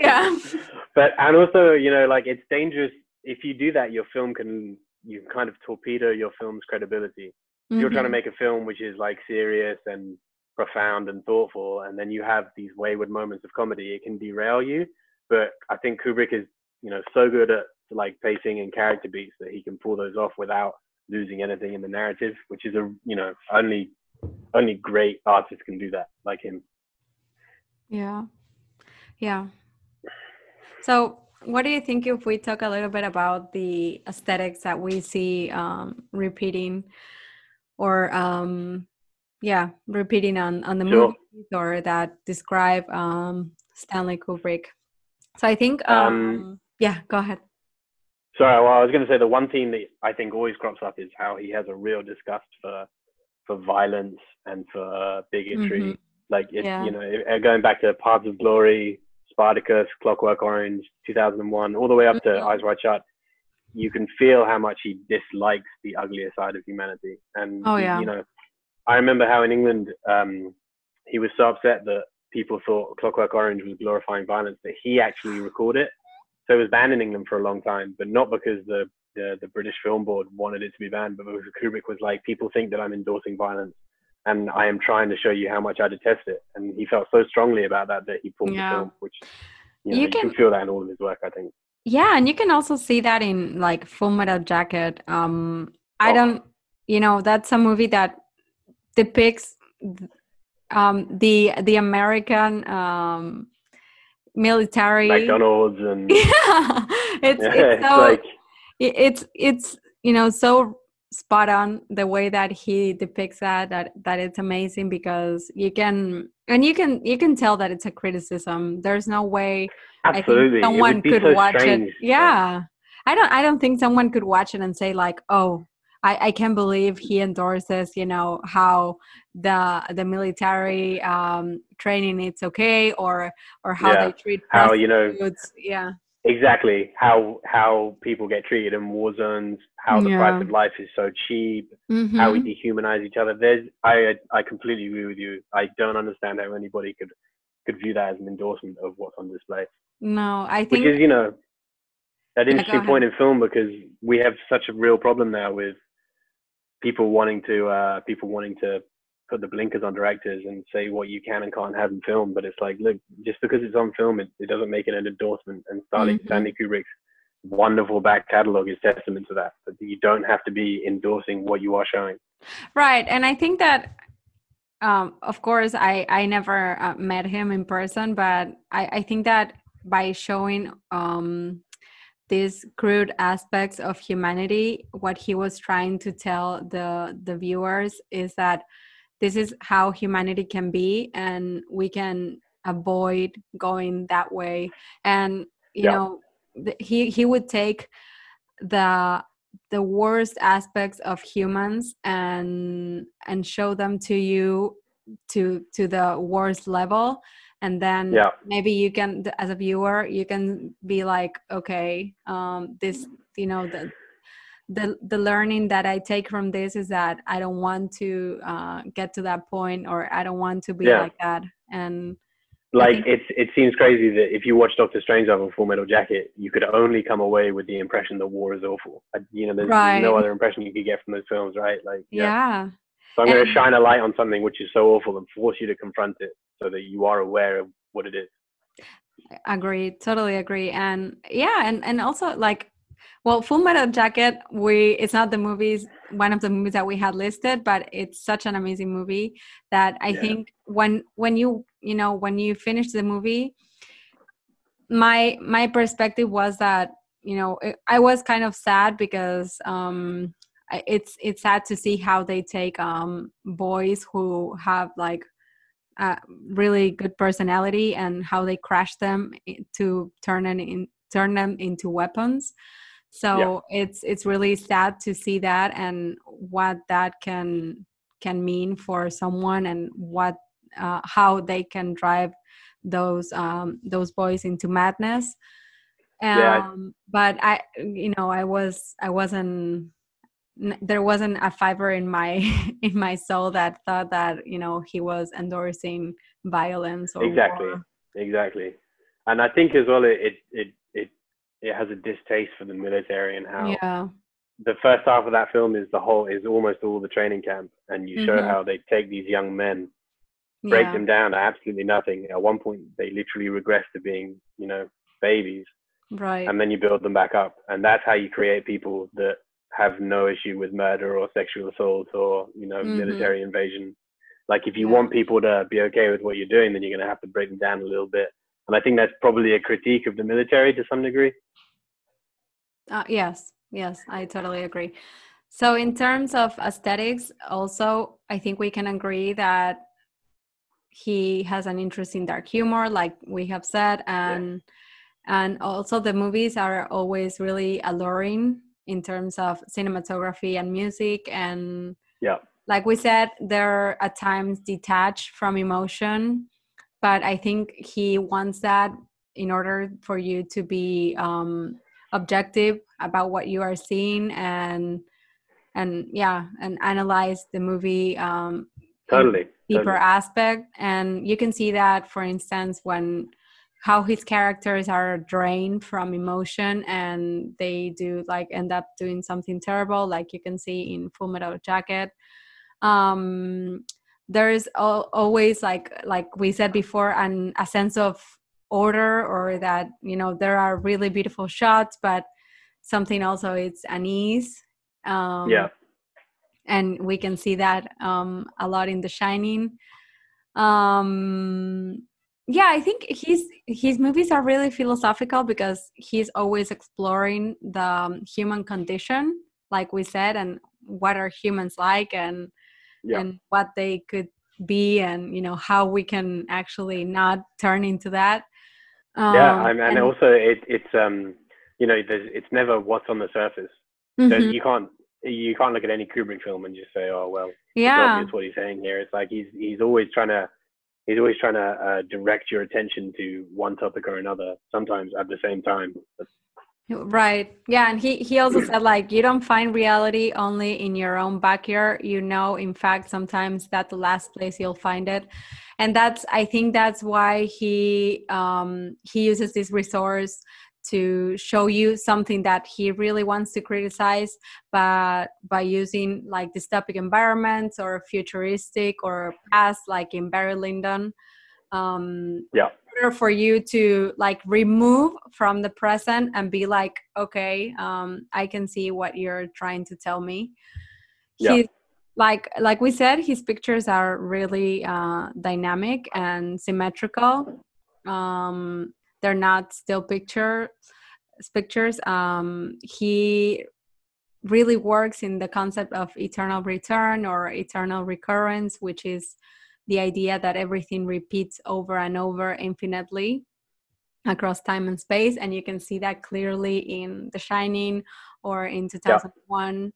yeah. but and also, you know, like it's dangerous if you do that. Your film can you kind of torpedo your film's credibility. Mm-hmm. You're trying to mm-hmm. make a film which is like serious and profound and thoughtful, and then you have these wayward moments of comedy. It can derail you. But I think Kubrick is, you know, so good at like pacing and character beats that he can pull those off without losing anything in the narrative, which is a you know only only great artists can do that, like him. Yeah, yeah. So, what do you think if we talk a little bit about the aesthetics that we see um, repeating, or um, yeah, repeating on on the sure. movies or that describe um, Stanley Kubrick? So I think, um, um, yeah, go ahead. Sorry, well, I was going to say the one thing that I think always crops up is how he has a real disgust for for violence and for bigotry. Mm-hmm. Like, it, yeah. you know, uh, going back to Paths of Glory, Spartacus, Clockwork Orange, 2001, all the way up to mm-hmm. Eyes Wide Shut, you can feel how much he dislikes the uglier side of humanity. And, oh, yeah. you know, I remember how in England, um, he was so upset that people thought Clockwork Orange was glorifying violence that he actually recorded it. So it was banned in England for a long time, but not because the, the, the British Film Board wanted it to be banned, but because Kubrick was like, people think that I'm endorsing violence, and I am trying to show you how much I detest it. And he felt so strongly about that that he pulled yeah. the film, which you, know, you, can, you can feel that in all of his work, I think. Yeah, and you can also see that in like Full Metal Jacket. Um, I oh. don't, you know, that's a movie that depicts um, the the American um, military McDonald's and yeah, it's, yeah, it's, so, like it's it's you know so spot on the way that he depicts that that that it's amazing because you can and you can you can tell that it's a criticism there's no way Absolutely. someone could so watch strange. it yeah i don't i don't think someone could watch it and say like oh I, I can't believe he endorses, you know, how the the military um, training it's okay, or or how yeah. they treat how you know, yeah, exactly how how people get treated in war zones, how the yeah. price of life is so cheap, mm-hmm. how we dehumanize each other. There's I I completely agree with you. I don't understand how anybody could could view that as an endorsement of what's on display. No, I think which is you know an interesting yeah, point in film because we have such a real problem now with people wanting to uh, people wanting to put the blinkers on directors and say what you can and can't have in film. But it's like, look, just because it's on film, it, it doesn't make it an endorsement. And Stanley, mm-hmm. Stanley Kubrick's wonderful back catalog is testament to that. That you don't have to be endorsing what you are showing. Right, and I think that. Um, of course, I I never uh, met him in person, but I I think that by showing um these crude aspects of humanity what he was trying to tell the the viewers is that this is how humanity can be and we can avoid going that way and you yeah. know he he would take the the worst aspects of humans and and show them to you to to the worst level and then yeah. maybe you can as a viewer you can be like okay um, this you know the the the learning that I take from this is that I don't want to uh, get to that point, or I don't want to be yeah. like that. And like think- it's it seems crazy that if you watch Doctor Strangelove and Full Metal Jacket, you could only come away with the impression that war is awful. You know, there's right. no other impression you could get from those films, right? Like yeah. yeah. So I'm going to shine a light on something which is so awful and force you to confront it so that you are aware of what it is agree totally agree and yeah and and also like well full metal jacket we it's not the movies one of the movies that we had listed but it's such an amazing movie that i yeah. think when when you you know when you finish the movie my my perspective was that you know it, i was kind of sad because um it's it's sad to see how they take um boys who have like uh, really good personality and how they crash them to turn them in turn them into weapons so yeah. it's it's really sad to see that and what that can can mean for someone and what uh, how they can drive those um, those boys into madness um, yeah. but i you know i was i wasn't there wasn't a fiber in my in my soul that thought that you know he was endorsing violence or exactly. war. exactly. And i think as well it it it it has a distaste for the military and how yeah. the first half of that film is the whole is almost all the training camp and you show mm-hmm. how they take these young men break yeah. them down to absolutely nothing. At one point they literally regress to being you know babies. Right. And then you build them back up. And that's how you create people that have no issue with murder or sexual assault or you know Mhm. military invasion like if you Yeah. want people to be okay with what you're doing then you're going to have to break them down a little bit and i think that's probably a critique of the military to some degree Uh, yes, yes, I totally agree. So, in terms of aesthetics, also, I think we can agree that he has an interest in dark humor, like we have said, and and also the movies are always really alluring in terms of cinematography and music, and yeah like we said, they're at times detached from emotion, but I think he wants that in order for you to be um, objective about what you are seeing and and yeah and analyze the movie um, totally deeper totally. aspect and you can see that for instance when how his characters are drained from emotion and they do like end up doing something terrible like you can see in full metal jacket. Um there's al- always like like we said before an a sense of order or that you know there are really beautiful shots but something also it's unease um yeah. and we can see that um, a lot in The Shining. Um, yeah, I think his his movies are really philosophical because he's always exploring the um, human condition, like we said, and what are humans like, and yeah and what they could be, and you know how we can actually not turn into that. yeah Um, and, and also it, it's um you know there's it's never what's on the surface so mhm, you can't you can't look at any kubrick film and just say oh well yeah, obvious what he's saying here. It's like he's he's always trying to he's always trying to uh, direct your attention to one topic or another. Sometimes at the same time. Right. Yeah. And he, he also said, like, you don't find reality only in your own backyard. You know, in fact, sometimes that's the last place you'll find it. And that's, I think that's why he, um, he uses this resource to show you something that he really wants to criticize, but by using like dystopic environments or futuristic or past, like in Barry Lyndon. Um, yeah. for you to like remove from the present and be like okay um i can see what you're trying to tell me Yeah. He's like like we said his pictures are really uh dynamic and symmetrical um they're not still picture pictures. Um he really works in the concept of eternal return or eternal recurrence which is the idea that everything repeats over and over infinitely across time and space. And you can see that clearly in the shining or in 2001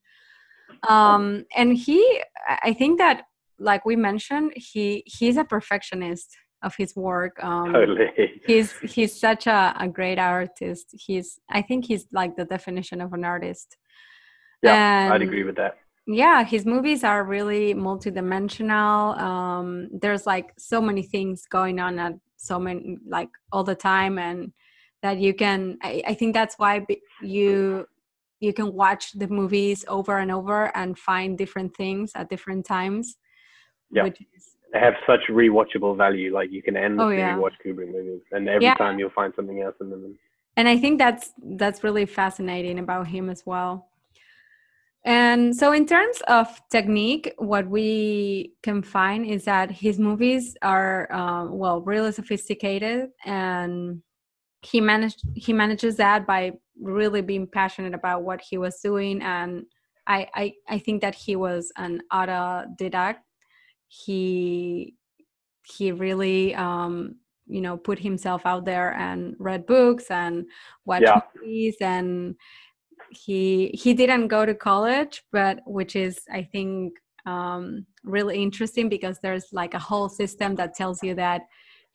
um and he i think that like we mentioned he he's a perfectionist of his work um Totally. he's he's such a, a great artist he's i think he's like the definition of an artist Yeah, I'd agree with that. yeah his movies are really multidimensional um there's like so many things going on at so many like all the time and that you can i, I think that's why you you can watch the movies over and over and find different things at different times Yeah. which is have such rewatchable value. Like you can endlessly Oh, yeah. rewatch Kubrick movies, and every Yeah. time you'll find something else in them. and i think that's that's really fascinating about him as well and so in terms of technique what we can find is that his movies are um, well really sophisticated and he managed he manages that by really being passionate about what he was doing and i i, I think that he was an autodidact he he really um you know put himself out there and read books and watch Yeah. movies and he he didn't go to college but which is i think um really interesting because there's like a whole system that tells you that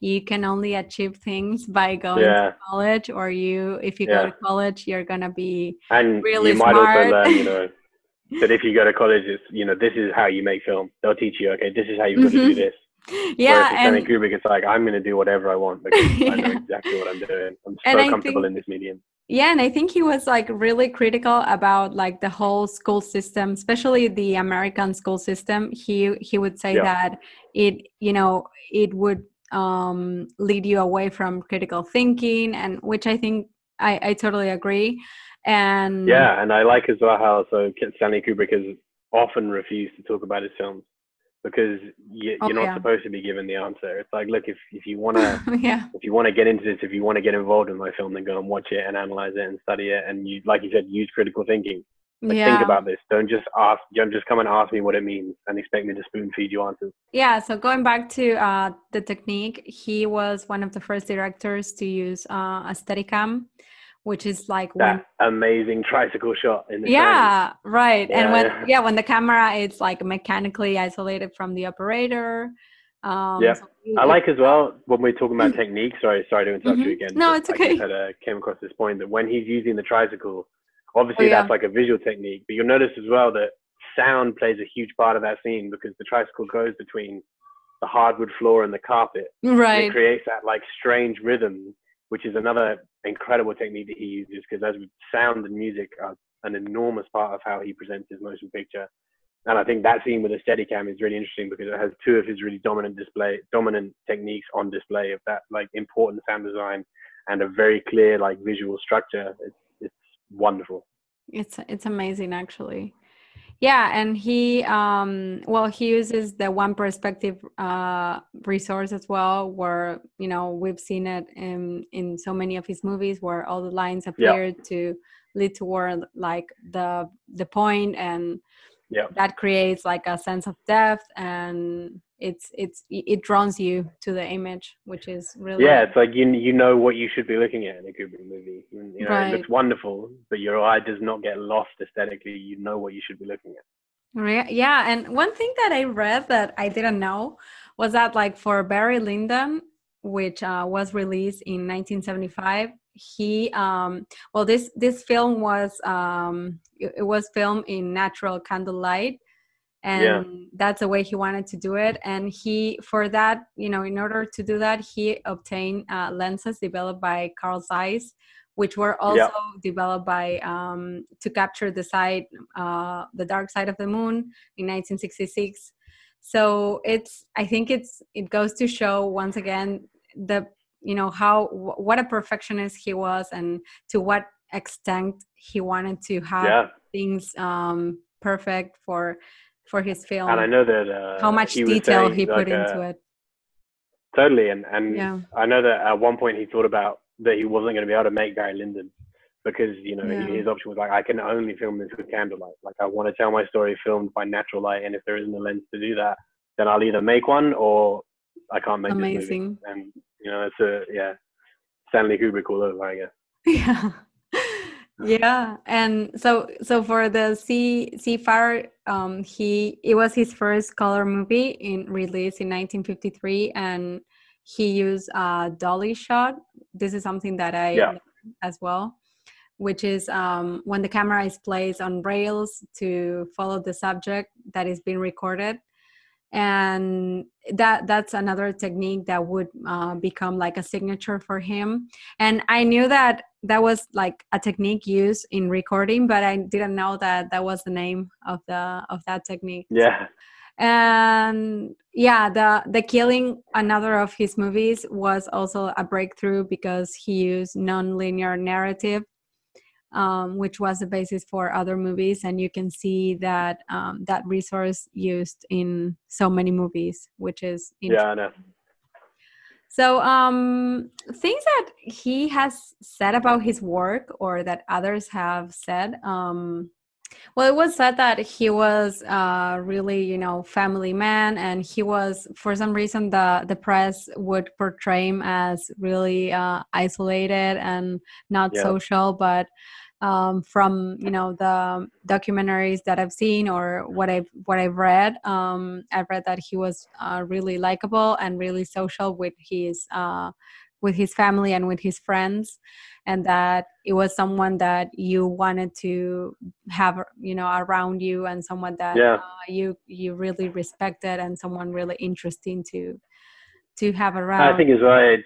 you can only achieve things by going Yeah. to college or you if you go to college you're gonna be And Really you might also smart. learn, you know, that if you go to college, it's you know, this is how you make film. They'll teach you, okay, this is how you've got to Mhm. do this. yeah Whereas and Kubrick, it's like I'm going to do whatever I want because I know exactly what I'm doing. I'm so And comfortable think- in this medium. yeah and i think he was like really critical about like the whole school system especially the american school system he he would say Yeah. that it you know it would um lead you away from critical thinking and which i think I, I totally agree. And yeah, and I like as well how so Stanley Kubrick has often refused to talk about his films because you, are oh, not yeah. supposed to be given the answer. It's like, look, if, if you want to, yeah. if you want to get into this, if you want to get involved in my film, then go and watch it and analyze it and study it. And you, like you said, use critical thinking. Like, yeah. Think about this. Don't just ask. Don't just come and ask me what it means and expect me to spoon feed you answers. Yeah. So going back to uh, the technique, he was one of the first directors to use uh, a Steadicam which is like that when, amazing tricycle shot in the yeah right yeah, and when yeah. yeah. when the camera is like mechanically isolated from the operator um yeah so you, i like as well when we're talking about technique sorry sorry to interrupt mm-hmm. you again no it's okay I had, uh, came across this point that when he's using the tricycle obviously oh, yeah. that's like a visual technique but you'll notice as well that sound plays a huge part of that scene because the tricycle goes between the hardwood floor and the carpet right it creates that like strange rhythm which is another incredible technique that he uses because as sound and music are an enormous part of how he presents his motion picture. And I think that scene with the Steadicam is really interesting because it has two of his really dominant display, dominant techniques on display of that like important sound design and a very clear like visual structure. It's, it's wonderful. It's it's amazing actually yeah and he um well he uses the one perspective uh resource as well where you know we've seen it in in so many of his movies where all the lines appear yeah. to lead toward like the the point and yeah that creates like a sense of depth and it's it's it draws you to the image which is really yeah it's like you you know what you should be looking at in a kubrick movie you know right. it looks wonderful but your eye does not get lost aesthetically you know what you should be looking at Right. yeah and one thing that i read that i didn't know was that like for barry lyndon which uh, was released in 1975 he um well this this film was um it, it was filmed in natural candlelight and yeah. that's the way he wanted to do it and he for that you know in order to do that he obtained uh, lenses developed by carl zeiss which were also yeah. developed by um, to capture the side uh, the dark side of the moon in 1966 so it's i think it's it goes to show once again the you know how what a perfectionist he was and to what extent he wanted to have yeah. things um, perfect for for his film. And I know that uh, how much he detail he put like into it. Totally, and and yeah. I know that at one point he thought about that he wasn't going to be able to make Barry Lyndon because you know yeah. his option was like I can only film this with candlelight. Like I want to tell my story filmed by natural light, and if there isn't a lens to do that, then I'll either make one or I can't make Amazing. And you know, it's a yeah, Stanley Kubrick all over, I guess. Yeah yeah and so so for the sea seafarer um he it was his first color movie in release in 1953 and he used a dolly shot this is something that i yeah. as well which is um, when the camera is placed on rails to follow the subject that is being recorded and that that's another technique that would uh, become like a signature for him. And i knew that that was like a technique used in recording but i didn't know that that was the name of the of that technique. Yeah. And yeah the the killing another of his movies was also a breakthrough because he used non-linear narrative um, which was the basis for other movies and you can see that um, that resource used in so many movies which is yeah I know. so um, things that he has said about his work or that others have said um, well, it was said that he was uh, really, you know, family man, and he was, for some reason, the the press would portray him as really uh, isolated and not yeah. social. But um, from you know the documentaries that I've seen or what I've what I've read. Um, I've read that he was uh, really likable and really social with his uh, with his family and with his friends, and that it was someone that you wanted to have you know around you and someone that yeah. uh, you you really respected and someone really interesting to to have around. I think as well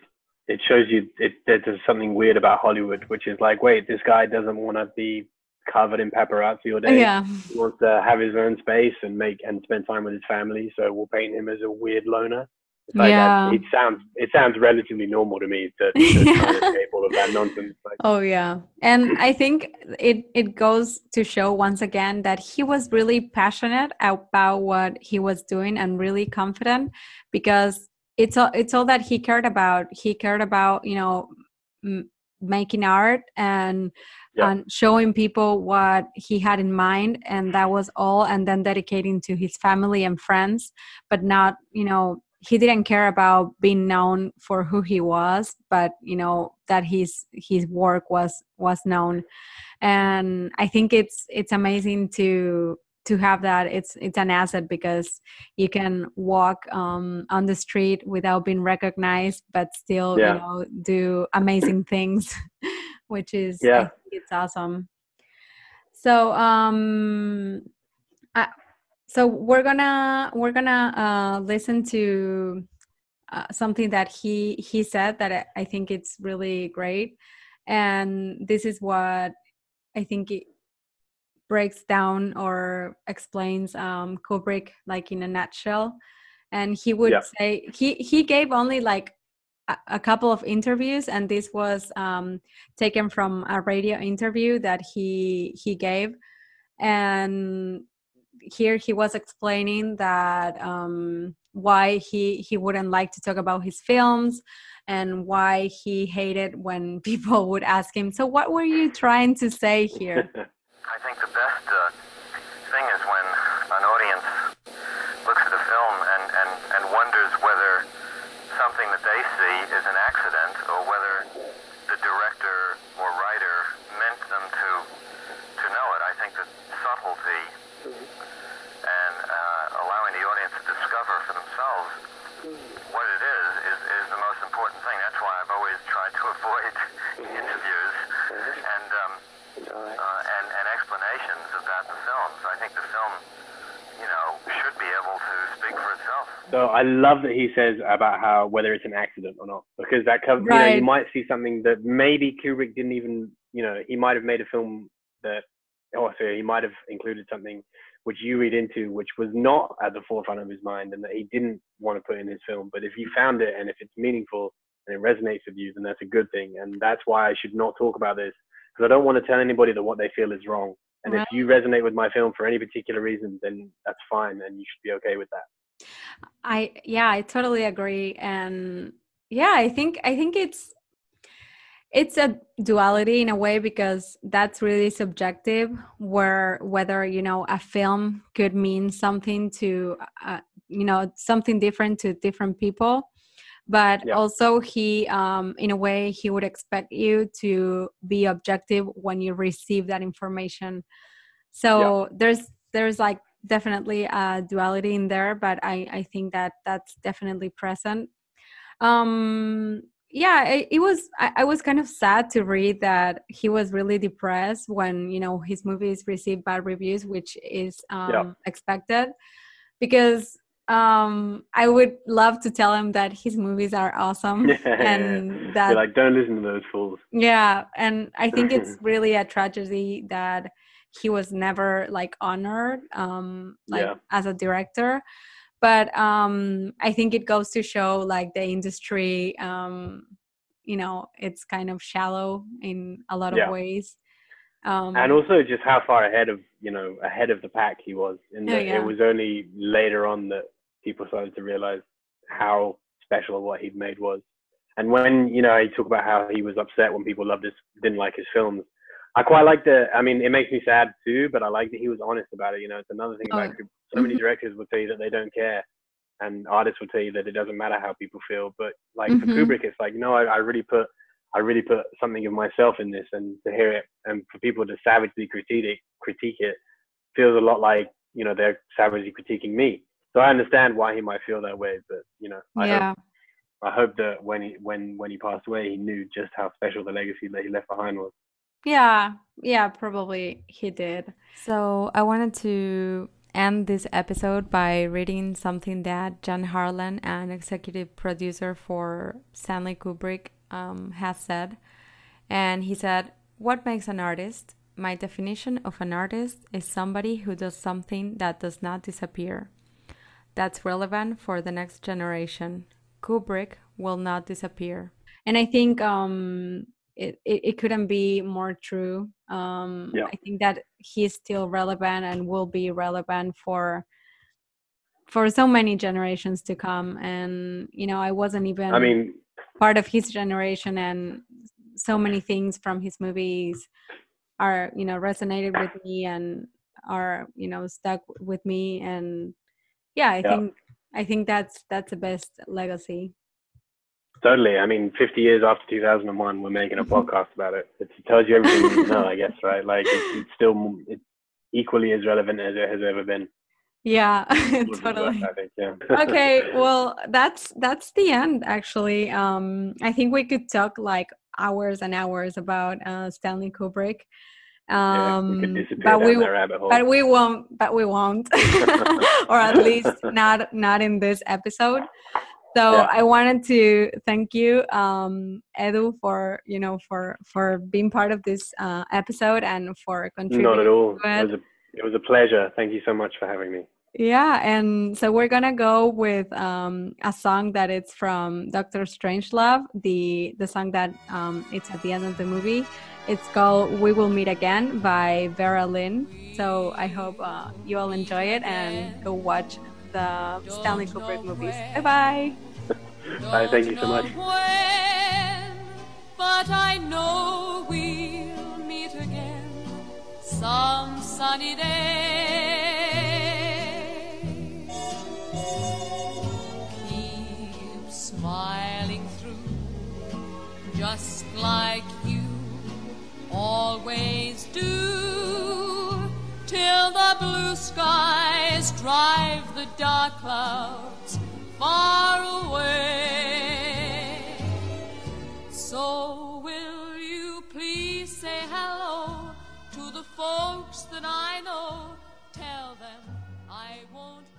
it shows you it, there's something weird about Hollywood, which is like, wait, this guy doesn't want to be covered in paparazzi all day. Yeah. He wants to have his own space and make and spend time with his family. So we'll paint him as a weird loner. Like, yeah. it sounds it sounds relatively normal to me to, to escape all of that nonsense. Like, oh yeah, and I think it it goes to show once again that he was really passionate about what he was doing and really confident because it's all it's all that he cared about. He cared about you know m- making art and yeah. and showing people what he had in mind and that was all and then dedicating to his family and friends but not you know he didn't care about being known for who he was but you know that his his work was was known and i think it's it's amazing to to have that it's it's an asset because you can walk um, on the street without being recognized but still yeah. you know do amazing things which is yeah. it's awesome. So um I, so we're gonna we're gonna uh listen to uh, something that he he said that I think it's really great. And this is what I think it breaks down or explains um Kubrick like in a nutshell. And he would yeah. say he he gave only like a couple of interviews and this was um, taken from a radio interview that he he gave. And here he was explaining that um, why he he wouldn't like to talk about his films and why he hated when people would ask him so what were you trying to say here i think the best uh, thing is when an audience looks at a film and, and, and wonders whether something that they see is an accident or whether the director or writer meant them to to know it. I think that subtlety and uh, allowing the audience to discover for themselves what it is, is is the most important thing. That's why I've always tried to avoid interviews and um, uh, and and explanations about the films. I think the film you know, should be able to speak for itself. So I love that he says about how whether it's an accident or not, because that covers, right. you know, you might see something that maybe Kubrick didn't even, you know, he might have made a film that, oh, so he might have included something which you read into, which was not at the forefront of his mind and that he didn't want to put in his film. But if you found it and if it's meaningful and it resonates with you, then that's a good thing. And that's why I should not talk about this because I don't want to tell anybody that what they feel is wrong. And right. if you resonate with my film for any particular reason, then that's fine, and you should be okay with that. I yeah, I totally agree, and yeah, I think I think it's it's a duality in a way because that's really subjective where whether you know a film could mean something to uh, you know something different to different people but yeah. also he um, in a way he would expect you to be objective when you receive that information so yeah. there's there's like definitely a duality in there but i i think that that's definitely present um yeah it, it was I, I, was kind of sad to read that he was really depressed when you know his movies received bad reviews which is um yeah. expected because um i would love to tell him that his movies are awesome yeah. and that You're like don't listen to those fools yeah and i think it's really a tragedy that he was never like honored um like yeah. as a director but um i think it goes to show like the industry um you know it's kind of shallow in a lot of ways um, and also just how far ahead of you know ahead of the pack he was and oh, yeah. it was only later on that people started to realize how special what he'd made was. And when you know he talked about how he was upset when people loved his didn't like his films, I quite like that. I mean, it makes me sad too, but I like that he was honest about it. You know, it's another thing about oh. so many directors will tell you that they don't care, and artists will tell you that it doesn't matter how people feel. But like mm-hmm. for Kubrick, it's like no, I, I really put I really put something of myself in this, and to hear it, and for people to savagely critique it, critique it, feels a lot like you know they're savagely critiquing me so I understand why he might feel that way, but you know, I yeah. hope I hope that when he when when he passed away, he knew just how special the legacy that he left behind was. Yeah, yeah, probably he did. So I wanted to end this episode by reading something that Jan Harlan, an executive producer for Stanley Kubrick, um, has said. And he said, What makes an artist? My definition of an artist is somebody who does something that does not disappear that's relevant for the next generation, Kubrick will not disappear. And I think um, it, it, it, couldn't be more true. Um, yeah. I think that he's still relevant and will be relevant for for so many generations to come. And you know, I wasn't even I mean part of his generation, and so many things from his movies are you know resonated with me and are you know stuck with me and yeah i yeah. think i think that's that's the best legacy. Totally. I mean 50 years after 2001 we're making a podcast about it. It tells you everything you know i guess right? Like it's, it's still it's equally as relevant as it has ever been. Yeah totally. think, yeah. okay well that's that's the end actually. Um i think we could talk like hours and hours about uh stanley kubrick um, yeah, we but we but we won't but we won't. Or at least not not in this episode. So yeah. i wanted to thank you um, edu for you know for for being part of this uh, episode and for contributing not at all. it. it was a it was a pleasure. Thank you so much for having me. Yeah and so we're gonna go with um, a song that it's from dr strangelove the the song that um, it's at the end of the movie it's called We Will Meet Again by Vera Lynn. So I hope uh, you all enjoy it and go watch the Stanley Kubrick movies. Bye bye. Bye, thank you so much. but I know we'll meet again some sunny day. Keep smiling through, just like you always do till the blue skies drive the dark clouds far away. So will you please say hello to the folks that I know? Tell them I won't